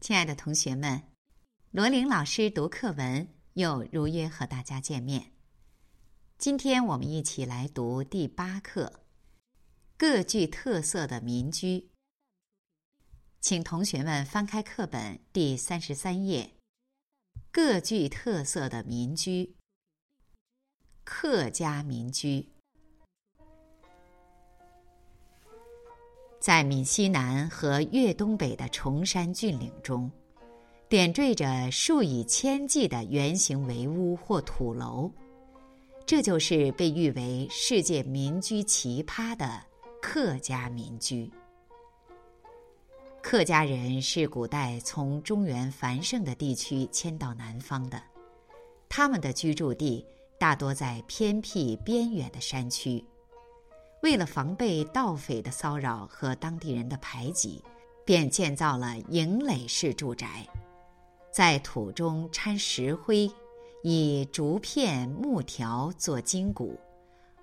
亲爱的同学们，罗琳老师读课文又如约和大家见面。今天我们一起来读第八课：各具特色的民居。请同学们翻开课本第三十三页。各具特色的民居，客家民居，在闽西南和粤东北的崇山峻岭中，点缀着数以千计的圆形围屋或土楼，这就是被誉为世界民居奇葩的客家民居。客家人是古代从中原繁盛的地区迁到南方的，他们的居住地大多在偏僻边远的山区。为了防备盗匪的骚扰和当地人的排挤，便建造了营垒式住宅，在土中掺石灰，以竹片、木条做筋骨，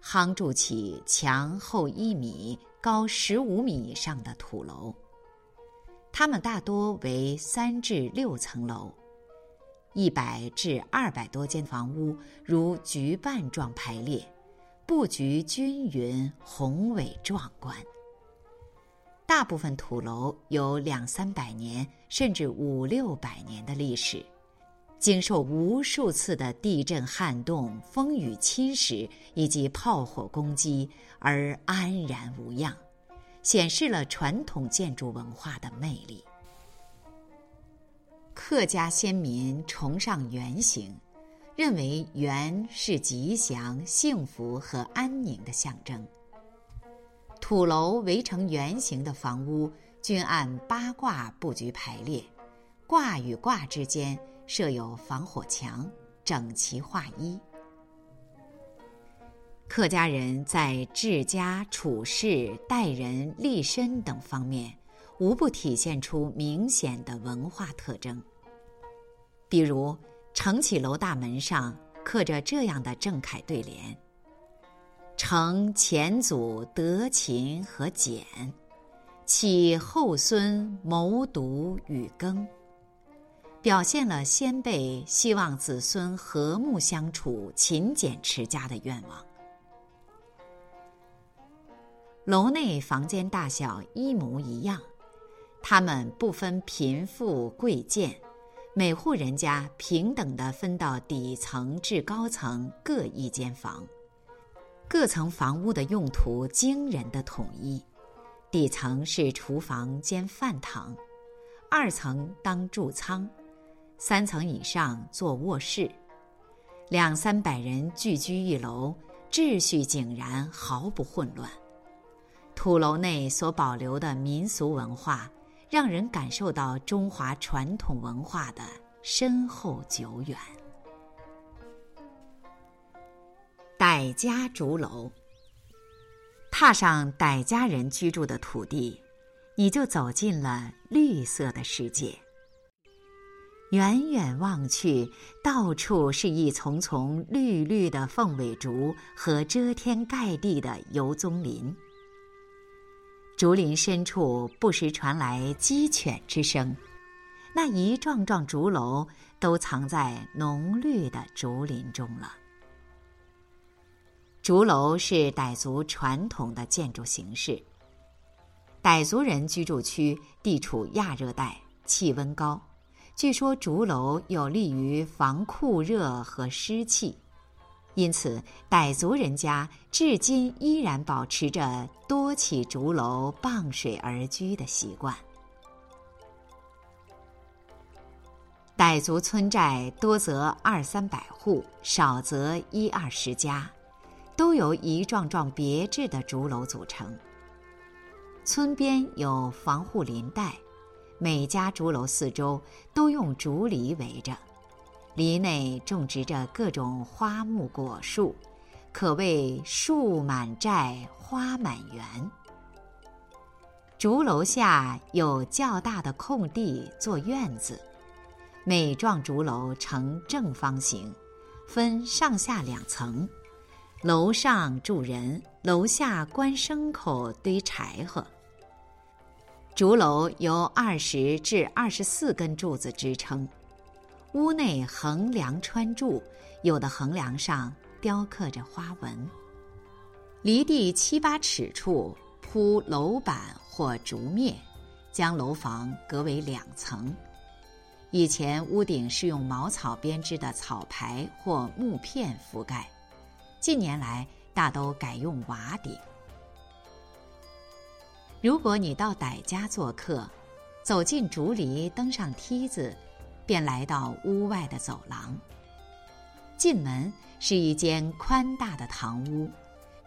夯筑起墙厚一米、高十五米以上的土楼。它们大多为三至六层楼，一百至二百多间房屋如菊瓣状排列，布局均匀、宏伟壮观。大部分土楼有两三百年甚至五六百年的历史，经受无数次的地震、撼动、风雨侵蚀以及炮火攻击而安然无恙。显示了传统建筑文化的魅力。客家先民崇尚圆形，认为圆是吉祥、幸福和安宁的象征。土楼围成圆形的房屋均按八卦布局排列，卦与卦之间设有防火墙，整齐划一。客家人在治家、处事、待人、立身等方面，无不体现出明显的文化特征。比如，承启楼大门上刻着这样的正楷对联：“承前祖德勤和俭，启后孙谋独与耕。”表现了先辈希望子孙和睦相处、勤俭持家的愿望。楼内房间大小一模一样，他们不分贫富贵贱，每户人家平等的分到底层至高层各一间房，各层房屋的用途惊人的统一，底层是厨房兼饭堂，二层当贮仓，三层以上做卧室，两三百人聚居一楼，秩序井然，毫不混乱。土楼内所保留的民俗文化，让人感受到中华传统文化的深厚久远。傣家竹楼，踏上傣家人居住的土地，你就走进了绿色的世界。远远望去，到处是一丛丛绿绿的凤尾竹和遮天盖地的油棕林。竹林深处不时传来鸡犬之声，那一幢幢竹楼都藏在浓绿的竹林中了。竹楼是傣族传统的建筑形式。傣族人居住区地处亚热带，气温高，据说竹楼有利于防酷热和湿气。因此，傣族人家至今依然保持着多起竹楼傍水而居的习惯。傣族村寨多则二三百户，少则一二十家，都由一幢幢别致的竹楼组成。村边有防护林带，每家竹楼四周都用竹篱围着。篱内种植着各种花木果树，可谓树满寨，花满园。竹楼下有较大的空地做院子，每幢竹楼呈正方形，分上下两层，楼上住人，楼下关牲口、堆柴禾。竹楼由二十至二十四根柱子支撑，屋内横梁穿柱，有的横梁上雕刻着花纹。离地七八尺处铺楼板或竹篾，将楼房隔为两层。以前屋顶是用茅草编织的草牌或木片覆盖，近年来大都改用瓦顶。如果你到傣家做客，走进竹篱，登上梯子，便来到屋外的走廊。进门是一间宽大的堂屋，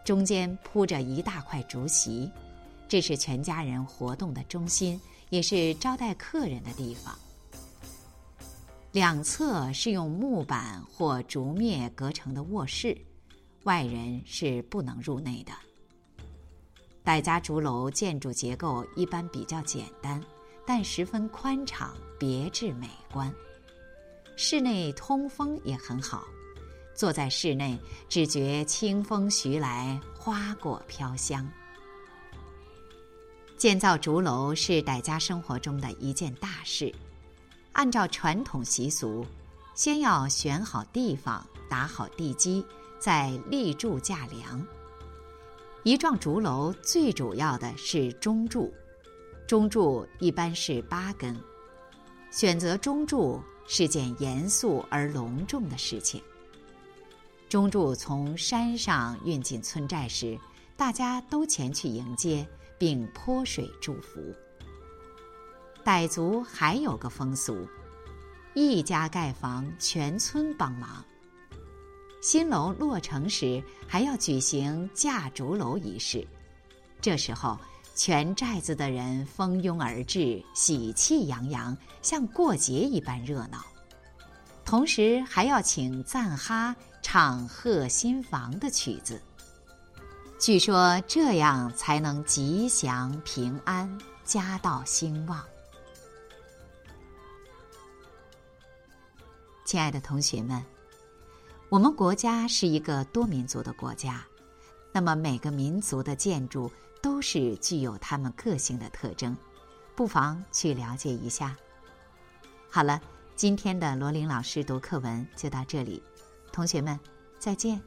中间铺着一大块竹席，这是全家人活动的中心，也是招待客人的地方。两侧是用木板或竹篾隔成的卧室，外人是不能入内的。傣家竹楼建筑结构一般比较简单，但十分宽敞、别致美观。室内通风也很好，坐在室内只觉清风徐来，花果飘香。建造竹楼是傣家生活中的一件大事。按照传统习俗，先要选好地方，打好地基，再立柱架梁。一幢竹楼最主要的是中柱，中柱一般是八根。选择中柱是件严肃而隆重的事情。中柱从山上运进村寨时，大家都前去迎接，并泼水祝福。傣族还有个风俗，一家盖房，全村帮忙。新楼落成时，还要举行架竹楼仪式。这时候，全寨子的人蜂拥而至，喜气洋洋，像过节一般热闹。同时，还要请赞哈唱贺新房的曲子。据说这样才能吉祥平安，家道兴旺。亲爱的同学们，我们国家是一个多民族的国家，那么每个民族的建筑都是具有他们个性的特征，不妨去了解一下。好了，今天的罗琳老师读课文就到这里，同学们再见。